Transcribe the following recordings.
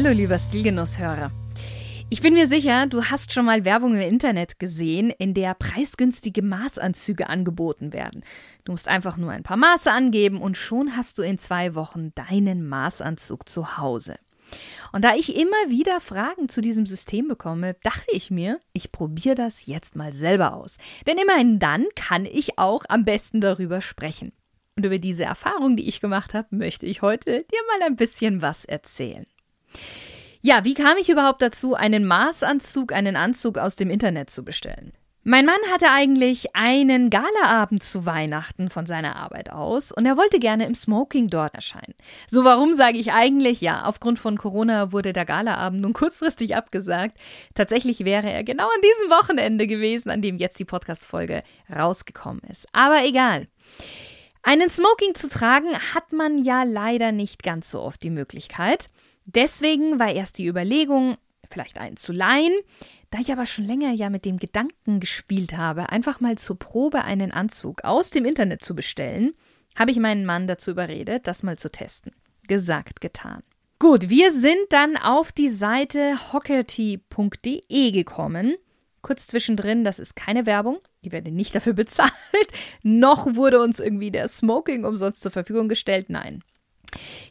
Hallo, lieber Stilgenusshörer. Ich bin mir sicher, du hast schon mal Werbung im Internet gesehen, in der preisgünstige Maßanzüge angeboten werden. Du musst einfach nur ein paar Maße angeben und schon hast du in zwei Wochen deinen Maßanzug zu Hause. Und da ich immer wieder Fragen zu diesem System bekomme, dachte ich mir, ich probiere das jetzt mal selber aus. Denn immerhin dann kann ich auch am besten darüber sprechen. Und über diese Erfahrung, die ich gemacht habe, möchte ich heute dir mal ein bisschen was erzählen. Ja, wie kam ich überhaupt dazu, einen Maßanzug, einen Anzug aus dem Internet zu bestellen? Mein Mann hatte eigentlich einen Galaabend zu Weihnachten von seiner Arbeit aus und er wollte gerne im Smoking dort erscheinen. So, warum sage ich eigentlich? Ja, aufgrund von Corona wurde der Galaabend nun kurzfristig abgesagt. Tatsächlich wäre er genau an diesem Wochenende gewesen, an dem jetzt die Podcast-Folge rausgekommen ist. Aber egal. Einen Smoking zu tragen hat man ja leider nicht ganz so oft die Möglichkeit. Deswegen war erst die Überlegung, vielleicht einen zu leihen. Da ich aber schon länger ja mit dem Gedanken gespielt habe, einfach mal zur Probe einen Anzug aus dem Internet zu bestellen, habe ich meinen Mann dazu überredet, das mal zu testen. Gesagt, getan. Gut, wir sind dann auf die Seite hockerty.de gekommen. Kurz zwischendrin, das ist keine Werbung, ich werde nicht dafür bezahlt, noch wurde uns irgendwie der Smoking umsonst zur Verfügung gestellt. Nein,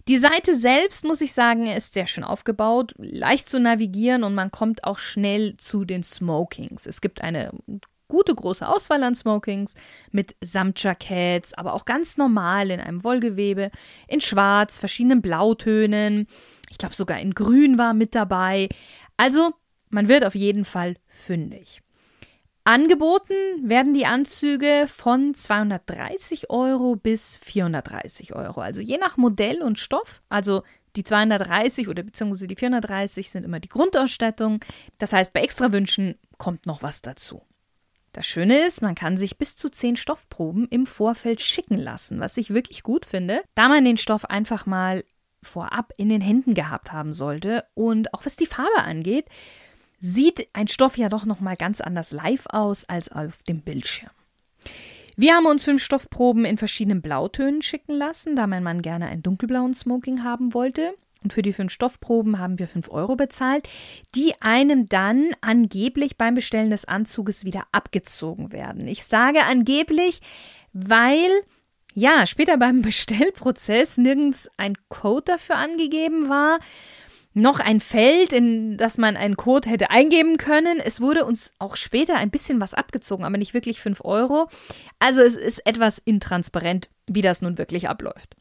die Seite selbst, muss ich sagen, ist sehr schön aufgebaut, leicht zu navigieren und man kommt auch schnell zu den Smokings. Es gibt eine gute große Auswahl an Smokings mit Samtjackets, aber auch ganz normal in einem Wollgewebe, in Schwarz, verschiedenen Blautönen. Ich glaube sogar in Grün war mit dabei. Also, man wird auf jeden Fall fündig. Angeboten werden die Anzüge von 230 Euro bis 430 Euro. Also je nach Modell und Stoff. Also die 230 oder beziehungsweise die 430 sind immer die Grundausstattung. Das heißt, bei Extrawünschen kommt noch was dazu. Das Schöne ist, man kann sich bis zu 10 Stoffproben im Vorfeld schicken lassen, was ich wirklich gut finde, da man den Stoff einfach mal vorab in den Händen gehabt haben sollte. Und auch was die Farbe angeht, sieht ein Stoff ja doch noch mal ganz anders live aus als auf dem Bildschirm. Wir haben uns fünf Stoffproben in verschiedenen Blautönen schicken lassen, da mein Mann gerne einen dunkelblauen Smoking haben wollte. Und für die fünf Stoffproben haben wir fünf Euro bezahlt, die einem dann angeblich beim Bestellen des Anzuges wieder abgezogen werden. Ich sage angeblich, weil ja später beim Bestellprozess nirgends ein Code dafür angegeben war noch ein Feld, in das man einen Code hätte eingeben können. Es wurde uns auch später ein bisschen was abgezogen, aber nicht wirklich 5 Euro. Also es ist etwas intransparent, wie das nun wirklich abläuft.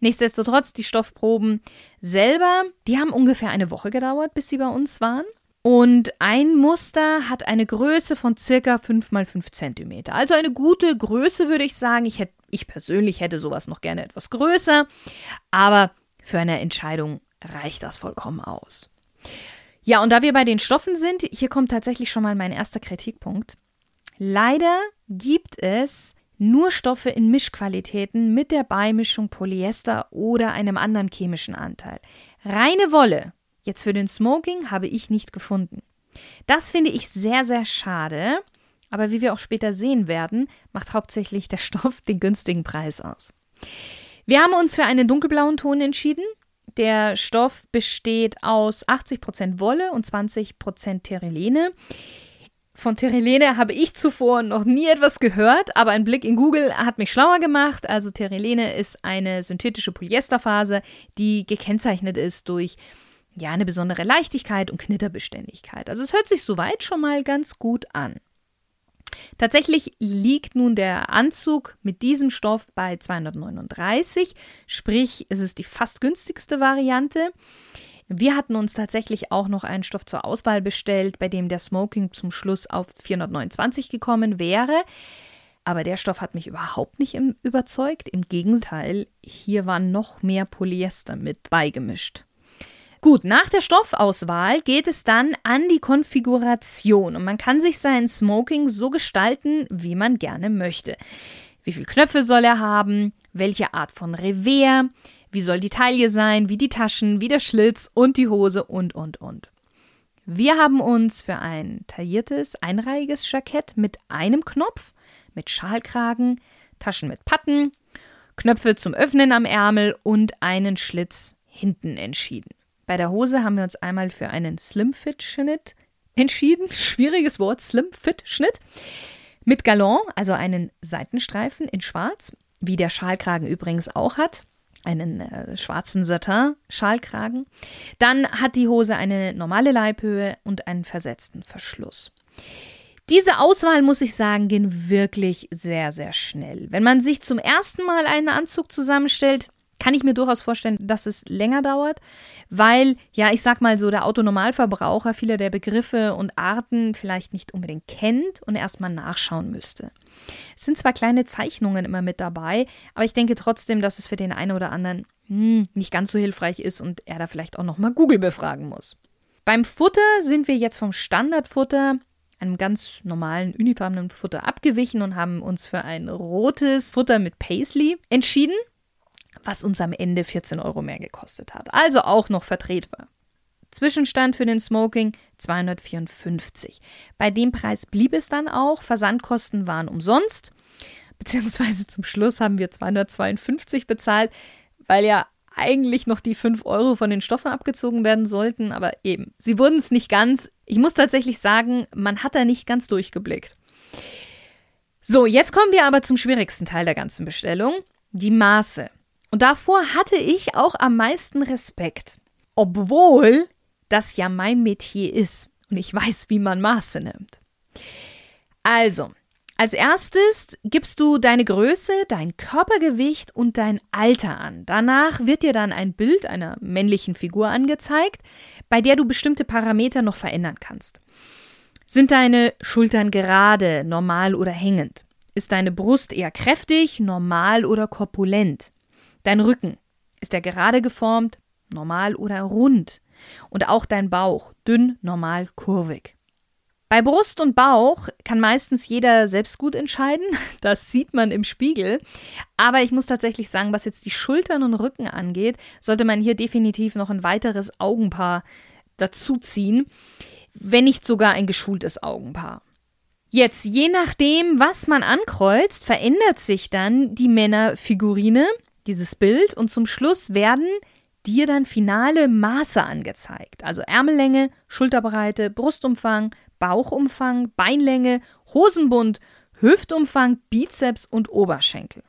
Nichtsdestotrotz, die Stoffproben selber, die haben ungefähr eine Woche gedauert, bis sie bei uns waren. Und ein Muster hat eine Größe von circa 5 mal 5 cm. Also eine gute Größe, würde ich sagen. Ich, hätte, ich persönlich hätte sowas noch gerne etwas größer. Aber für eine Entscheidung reicht das vollkommen aus. Ja, und da wir bei den Stoffen sind, hier kommt tatsächlich schon mal mein erster Kritikpunkt. Leider gibt es nur Stoffe in Mischqualitäten mit der Beimischung Polyester oder einem anderen chemischen Anteil. Reine Wolle, jetzt für den Smoking, habe ich nicht gefunden. Das finde ich sehr, sehr schade, aber wie wir auch später sehen werden, macht hauptsächlich der Stoff den günstigen Preis aus. Wir haben uns für einen dunkelblauen Ton entschieden. Der Stoff besteht aus 80% Wolle und 20% Terylene. Von Terylene habe ich zuvor noch nie etwas gehört, aber ein Blick in Google hat mich schlauer gemacht. Also Terylene ist eine synthetische Polyesterphase, die gekennzeichnet ist durch ja eine besondere Leichtigkeit und Knitterbeständigkeit. Also es hört sich soweit schon mal ganz gut an. Tatsächlich liegt nun der Anzug mit diesem Stoff bei 239, sprich es ist die fast günstigste Variante. Wir hatten uns tatsächlich auch noch einen Stoff zur Auswahl bestellt, bei dem der Smoking zum Schluss auf 429 gekommen wäre. Aber der Stoff hat mich überhaupt nicht überzeugt. Im Gegenteil, hier war noch mehr Polyester mit beigemischt. Gut, nach der Stoffauswahl geht es dann an die Konfiguration und man kann sich sein Smoking so gestalten, wie man gerne möchte. Wie viele Knöpfe soll er haben? Welche Art von Revers? Wie soll die Taille sein? Wie die Taschen? Wie der Schlitz und die Hose und, und, und. Wir haben uns für ein tailliertes, einreihiges Jackett mit einem Knopf, mit Schalkragen, Taschen mit Patten, Knöpfe zum Öffnen am Ärmel und einen Schlitz hinten entschieden. Bei der Hose haben wir uns einmal für einen Slim-Fit-Schnitt entschieden. Schwieriges Wort, Slim-Fit-Schnitt. Mit Galon, also einen Seitenstreifen in Schwarz, wie der Schalkragen übrigens auch hat. Einen äh, schwarzen Satin-Schalkragen. Dann hat die Hose eine normale Leibhöhe und einen versetzten Verschluss. Diese Auswahl, muss ich sagen, ging wirklich sehr, sehr schnell. Wenn man sich zum ersten Mal einen Anzug zusammenstellt, kann ich mir durchaus vorstellen, dass es länger dauert, weil, ja, ich sag mal so, der Autonormalverbraucher viele der Begriffe und Arten vielleicht nicht unbedingt kennt und erstmal nachschauen müsste. Es sind zwar kleine Zeichnungen immer mit dabei, aber ich denke trotzdem, dass es für den einen oder anderen hm, nicht ganz so hilfreich ist und er da vielleicht auch nochmal Google befragen muss. Beim Futter sind wir jetzt vom Standardfutter einem ganz normalen unifarbenen Futter abgewichen und haben uns für ein rotes Futter mit Paisley entschieden was uns am Ende 14 Euro mehr gekostet hat. Also auch noch vertretbar. Zwischenstand für den Smoking 254. Bei dem Preis blieb es dann auch. Versandkosten waren umsonst. Beziehungsweise zum Schluss haben wir 252 bezahlt, weil ja eigentlich noch die 5 Euro von den Stoffen abgezogen werden sollten. Aber eben, sie wurden es nicht ganz. Ich muss tatsächlich sagen, man hat da nicht ganz durchgeblickt. So, jetzt kommen wir aber zum schwierigsten Teil der ganzen Bestellung. Die Maße. Und davor hatte ich auch am meisten Respekt, obwohl das ja mein Metier ist und ich weiß, wie man Maße nimmt. Also, als erstes gibst du deine Größe, dein Körpergewicht und dein Alter an. Danach wird dir dann ein Bild einer männlichen Figur angezeigt, bei der du bestimmte Parameter noch verändern kannst. Sind deine Schultern gerade, normal oder hängend? Ist deine Brust eher kräftig, normal oder korpulent? Dein Rücken, ist er gerade geformt, normal oder rund? Und auch dein Bauch, dünn, normal, kurvig. Bei Brust und Bauch kann meistens jeder selbst gut entscheiden. Das sieht man im Spiegel. Aber ich muss tatsächlich sagen, was jetzt die Schultern und Rücken angeht, sollte man hier definitiv noch ein weiteres Augenpaar dazuziehen. Wenn nicht sogar ein geschultes Augenpaar. Jetzt, je nachdem, was man ankreuzt, verändert sich dann die Männerfigurine dieses Bild und zum Schluss werden dir dann finale Maße angezeigt. Also Ärmellänge, Schulterbreite, Brustumfang, Bauchumfang, Beinlänge, Hosenbund, Hüftumfang, Bizeps und Oberschenkel.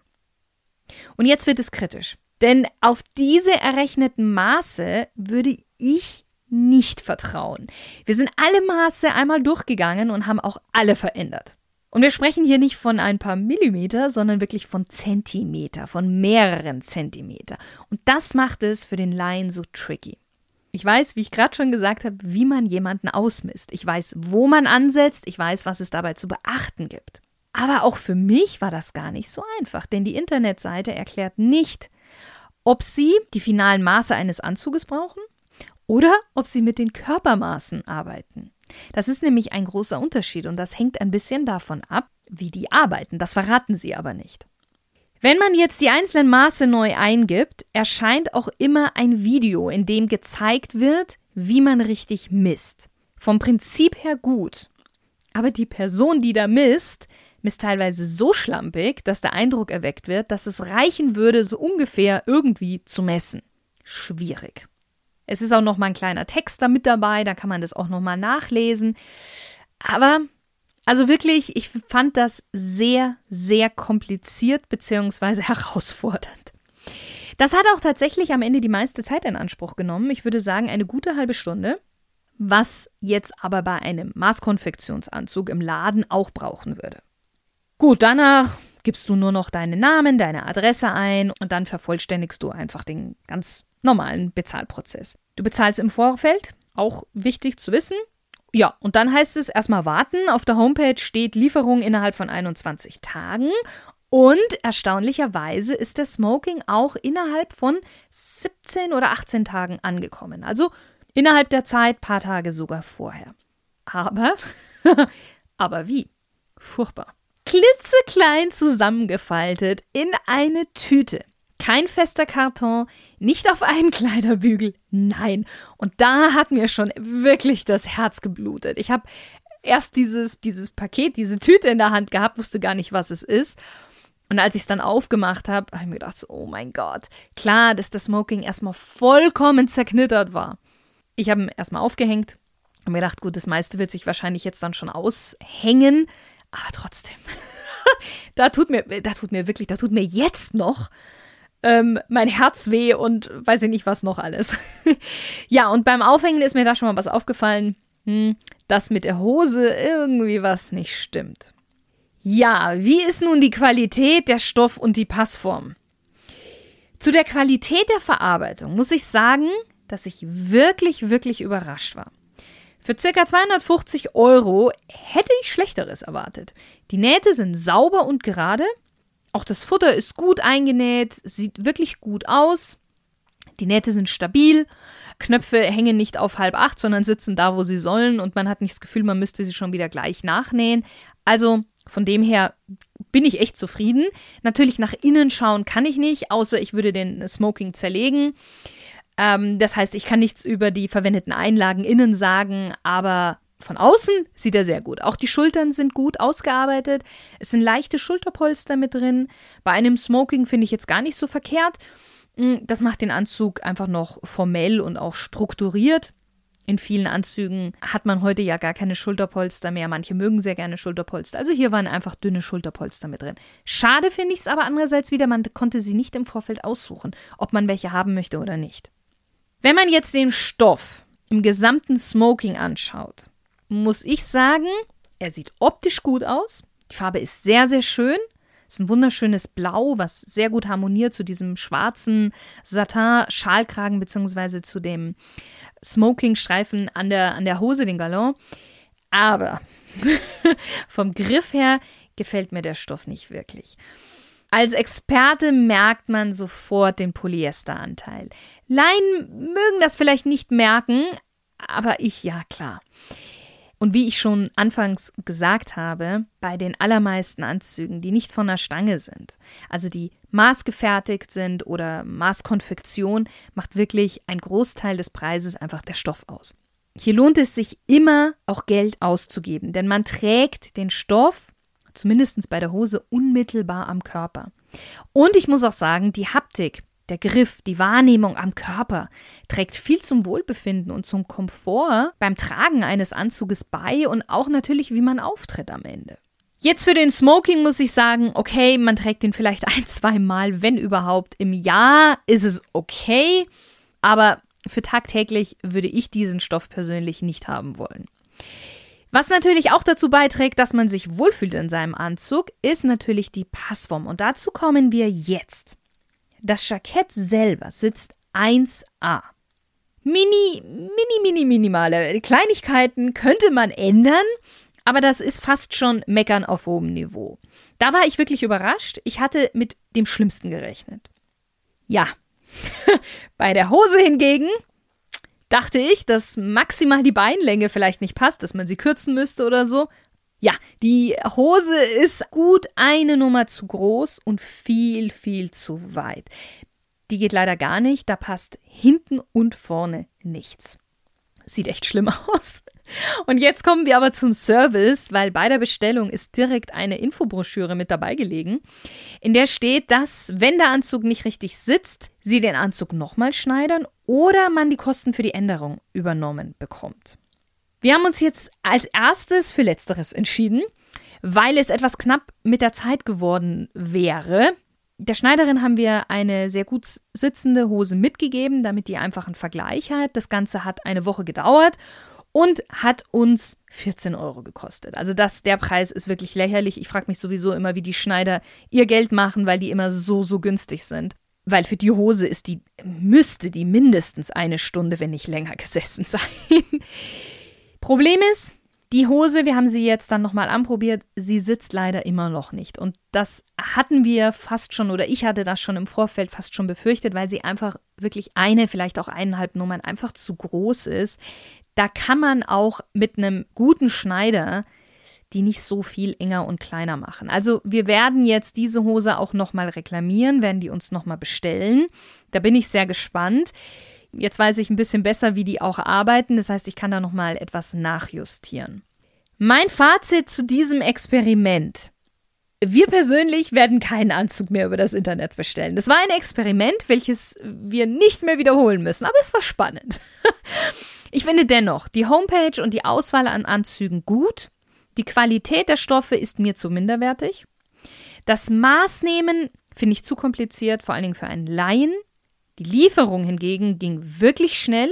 Und jetzt wird es kritisch. Denn auf diese errechneten Maße würde ich nicht vertrauen. Wir sind alle Maße einmal durchgegangen und haben auch alle verändert. Und wir sprechen hier nicht von ein paar Millimeter, sondern wirklich von Zentimeter, von mehreren Zentimeter. Und das macht es für den Laien so tricky. Ich weiß, wie ich gerade schon gesagt habe, wie man jemanden ausmisst. Ich weiß, wo man ansetzt. Ich weiß, was es dabei zu beachten gibt. Aber auch für mich war das gar nicht so einfach, denn die Internetseite erklärt nicht, ob Sie die finalen Maße eines Anzuges brauchen oder ob Sie mit den Körpermaßen arbeiten. Das ist nämlich ein großer Unterschied und das hängt ein bisschen davon ab, wie die arbeiten. Das verraten sie aber nicht. Wenn man jetzt die einzelnen Maße neu eingibt, erscheint auch immer ein Video, in dem gezeigt wird, wie man richtig misst. Vom Prinzip her gut. Aber die Person, die da misst, misst teilweise so schlampig, dass der Eindruck erweckt wird, dass es reichen würde, so ungefähr irgendwie zu messen. Schwierig. Es ist auch noch mal ein kleiner Text da mit dabei, da kann man das auch noch mal nachlesen. Aber also wirklich, ich fand das sehr, sehr kompliziert bzw. herausfordernd. Das hat auch tatsächlich am Ende die meiste Zeit in Anspruch genommen. Ich würde sagen, eine gute halbe Stunde. Was jetzt aber bei einem Maßkonfektionsanzug im Laden auch brauchen würde. Gut, danach gibst du nur noch deinen Namen, deine Adresse ein und dann vervollständigst du einfach den ganz normalen Bezahlprozess. Du bezahlst im Vorfeld, auch wichtig zu wissen. Ja, und dann heißt es erstmal warten. Auf der Homepage steht Lieferung innerhalb von 21 Tagen. Und erstaunlicherweise ist der Smoking auch innerhalb von 17 oder 18 Tagen angekommen. Also innerhalb der Zeit, paar Tage sogar vorher. Aber, aber wie? Furchtbar. Klitzeklein zusammengefaltet in eine Tüte. Kein fester Karton, nicht auf einem Kleiderbügel, nein. Und da hat mir schon wirklich das Herz geblutet. Ich habe erst dieses, dieses Paket, diese Tüte in der Hand gehabt, wusste gar nicht, was es ist. Und als ich es dann aufgemacht habe, habe ich mir gedacht, oh mein Gott, klar, dass das Smoking erstmal vollkommen zerknittert war. Ich habe ihn erstmal aufgehängt und mir gedacht, gut, das meiste wird sich wahrscheinlich jetzt dann schon aushängen, aber trotzdem. da tut mir, da tut mir wirklich, da tut mir jetzt noch ähm, mein Herz weh und weiß ich nicht was noch alles. ja, und beim Aufhängen ist mir da schon mal was aufgefallen, hm, dass mit der Hose irgendwie was nicht stimmt. Ja, wie ist nun die Qualität der Stoff und die Passform? Zu der Qualität der Verarbeitung muss ich sagen, dass ich wirklich, wirklich überrascht war. Für ca. 250 Euro hätte ich Schlechteres erwartet. Die Nähte sind sauber und gerade, auch das Futter ist gut eingenäht, sieht wirklich gut aus. Die Nähte sind stabil. Knöpfe hängen nicht auf halb acht, sondern sitzen da, wo sie sollen und man hat nicht das Gefühl, man müsste sie schon wieder gleich nachnähen. Also von dem her bin ich echt zufrieden. Natürlich nach innen schauen kann ich nicht, außer ich würde den Smoking zerlegen. Ähm, das heißt, ich kann nichts über die verwendeten Einlagen innen sagen, aber von außen sieht er sehr gut. Auch die Schultern sind gut ausgearbeitet. Es sind leichte Schulterpolster mit drin. Bei einem Smoking finde ich jetzt gar nicht so verkehrt. Mm, das macht den Anzug einfach noch formell und auch strukturiert. In vielen Anzügen hat man heute ja gar keine Schulterpolster mehr. Manche mögen sehr gerne Schulterpolster. Also hier waren einfach dünne Schulterpolster mit drin. Schade finde ich es aber andererseits wieder, man konnte sie nicht im Vorfeld aussuchen, ob man welche haben möchte oder nicht. Wenn man jetzt den Stoff im gesamten Smoking anschaut, muss ich sagen, er sieht optisch gut aus. Die Farbe ist sehr, sehr schön. Es ist ein wunderschönes Blau, was sehr gut harmoniert zu diesem schwarzen Satin-Schalkragen beziehungsweise zu dem Smoking-Streifen an der, an der Hose, den Galon. Aber vom Griff her gefällt mir der Stoff nicht wirklich. Als Experte merkt man sofort den Polyesteranteil. Laien mögen das vielleicht nicht merken, aber ich ja klar. Und wie ich schon anfangs gesagt habe, bei den allermeisten Anzügen, die nicht von der Stange sind, also die maßgefertigt sind oder Maßkonfektion, macht wirklich ein Großteil des Preises einfach der Stoff aus. Hier lohnt es sich immer auch Geld auszugeben, denn man trägt den Stoff, zumindest bei der Hose, unmittelbar am Körper. Und ich muss auch sagen, die Haptik der Griff, die Wahrnehmung am Körper trägt viel zum Wohlbefinden und zum Komfort beim Tragen eines Anzuges bei und auch natürlich, wie man auftritt am Ende. Jetzt für den Smoking muss ich sagen, okay, man trägt den vielleicht ein, zwei Mal, wenn überhaupt im Jahr, ist es okay, aber für tagtäglich würde ich diesen Stoff persönlich nicht haben wollen. Was natürlich auch dazu beiträgt, dass man sich wohlfühlt in seinem Anzug, ist natürlich die Passform. Und dazu kommen wir jetzt. Das Jackett selber sitzt 1A. Mini, mini, mini, minimale Kleinigkeiten könnte man ändern, aber das ist fast schon Meckern auf hohem Niveau. Da war ich wirklich überrascht. Ich hatte mit dem Schlimmsten gerechnet. Ja, bei der Hose hingegen dachte ich, dass maximal die Beinlänge vielleicht nicht passt, dass man sie kürzen müsste oder so. Ja, die Hose ist gut eine Nummer zu groß und viel, viel zu weit. Die geht leider gar nicht, da passt hinten und vorne nichts. Sieht echt schlimm aus. Und jetzt kommen wir aber zum Service, weil bei der Bestellung ist direkt eine Infobroschüre mit dabei gelegen, in der steht, dass, wenn der Anzug nicht richtig sitzt, Sie den Anzug nochmal schneidern oder man die Kosten für die Änderung übernommen bekommt. Wir haben uns jetzt als erstes für Letzteres entschieden, weil es etwas knapp mit der Zeit geworden wäre. Der Schneiderin haben wir eine sehr gut sitzende Hose mitgegeben, damit die einfach einen Vergleich hat. Das Ganze hat eine Woche gedauert und hat uns 14 Euro gekostet. Also das, der Preis ist wirklich lächerlich. Ich frage mich sowieso immer, wie die Schneider ihr Geld machen, weil die immer so, so günstig sind. Weil für die Hose ist die, müsste die mindestens eine Stunde, wenn nicht länger gesessen sein. Problem ist, Die Hose, wir haben sie jetzt dann nochmal anprobiert, sie sitzt leider immer noch nicht. Und das hatten wir fast schon, oder ich hatte das schon im Vorfeld fast schon befürchtet, weil sie einfach wirklich eine, vielleicht auch eineinhalb Nummern einfach zu groß ist. Da kann man auch mit einem guten Schneider die nicht so viel enger und kleiner machen. Also wir werden jetzt diese Hose auch nochmal reklamieren, werden die uns nochmal bestellen. Da bin ich sehr gespannt. Jetzt weiß ich ein bisschen besser, wie die auch arbeiten. Das heißt, ich kann da nochmal etwas nachjustieren. Mein Fazit zu diesem Experiment. Wir persönlich werden keinen Anzug mehr über das Internet bestellen. Das war ein Experiment, welches wir nicht mehr wiederholen müssen, aber es war spannend. Ich finde dennoch die Homepage und die Auswahl an Anzügen gut. Die Qualität der Stoffe ist mir zu minderwertig. Das Maßnehmen finde ich zu kompliziert, vor allen Dingen für einen Laien. Die Lieferung hingegen ging wirklich schnell.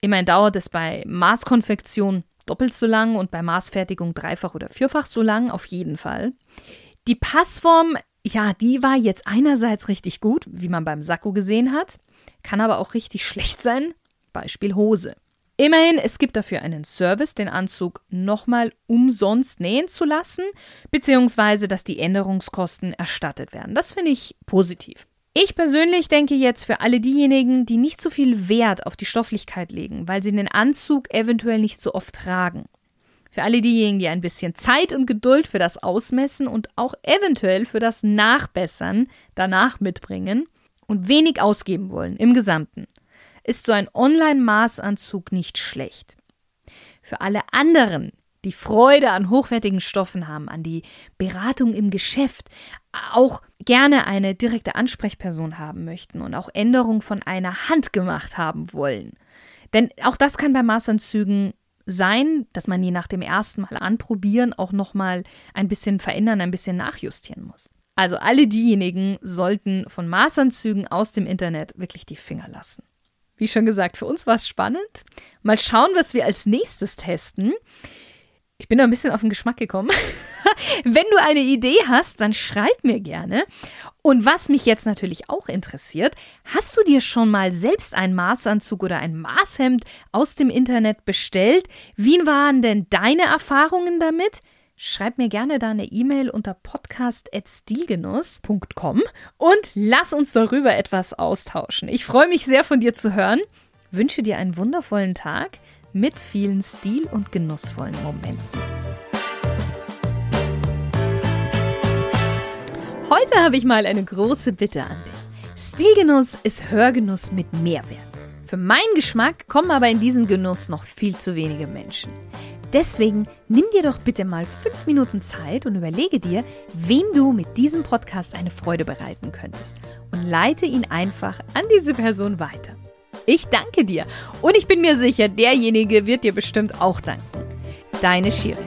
Immerhin dauert es bei Maßkonfektion doppelt so lang und bei Maßfertigung dreifach oder vierfach so lang, auf jeden Fall. Die Passform, ja, die war jetzt einerseits richtig gut, wie man beim Sakko gesehen hat, kann aber auch richtig schlecht sein. Beispiel Hose. Immerhin, es gibt dafür einen Service, den Anzug nochmal umsonst nähen zu lassen, beziehungsweise dass die Änderungskosten erstattet werden. Das finde ich positiv. Ich persönlich denke jetzt für alle diejenigen, die nicht so viel Wert auf die Stofflichkeit legen, weil sie den Anzug eventuell nicht so oft tragen. Für alle diejenigen, die ein bisschen Zeit und Geduld für das Ausmessen und auch eventuell für das Nachbessern danach mitbringen und wenig ausgeben wollen im Gesamten, ist so ein Online-Maßanzug nicht schlecht. Für alle anderen, die Freude an hochwertigen Stoffen haben, an die Beratung im Geschäft, auch gerne eine direkte Ansprechperson haben möchten und auch Änderungen von einer Hand gemacht haben wollen. Denn auch das kann bei Maßanzügen sein, dass man je nach dem ersten Mal anprobieren auch nochmal ein bisschen verändern, ein bisschen nachjustieren muss. Also alle diejenigen sollten von Maßanzügen aus dem Internet wirklich die Finger lassen. Wie schon gesagt, für uns war es spannend. Mal schauen, was wir als nächstes testen. Ich bin da ein bisschen auf den Geschmack gekommen. Wenn du eine Idee hast, dann schreib mir gerne. Und was mich jetzt natürlich auch interessiert, hast du dir schon mal selbst einen Maßanzug oder ein Maßhemd aus dem Internet bestellt? Wie waren denn deine Erfahrungen damit? Schreib mir gerne da eine E-Mail unter podcast.stilgenuss.com und lass uns darüber etwas austauschen. Ich freue mich sehr von dir zu hören, wünsche dir einen wundervollen Tag mit vielen stil- und genussvollen Momenten. Heute habe ich mal eine große Bitte an dich. Stilgenuss ist Hörgenuss mit Mehrwert. Für meinen Geschmack kommen aber in diesen Genuss noch viel zu wenige Menschen. Deswegen nimm dir doch bitte mal fünf Minuten Zeit und überlege dir, wem du mit diesem Podcast eine Freude bereiten könntest und leite ihn einfach an diese Person weiter. Ich danke dir und ich bin mir sicher, derjenige wird dir bestimmt auch danken. Deine Shirin.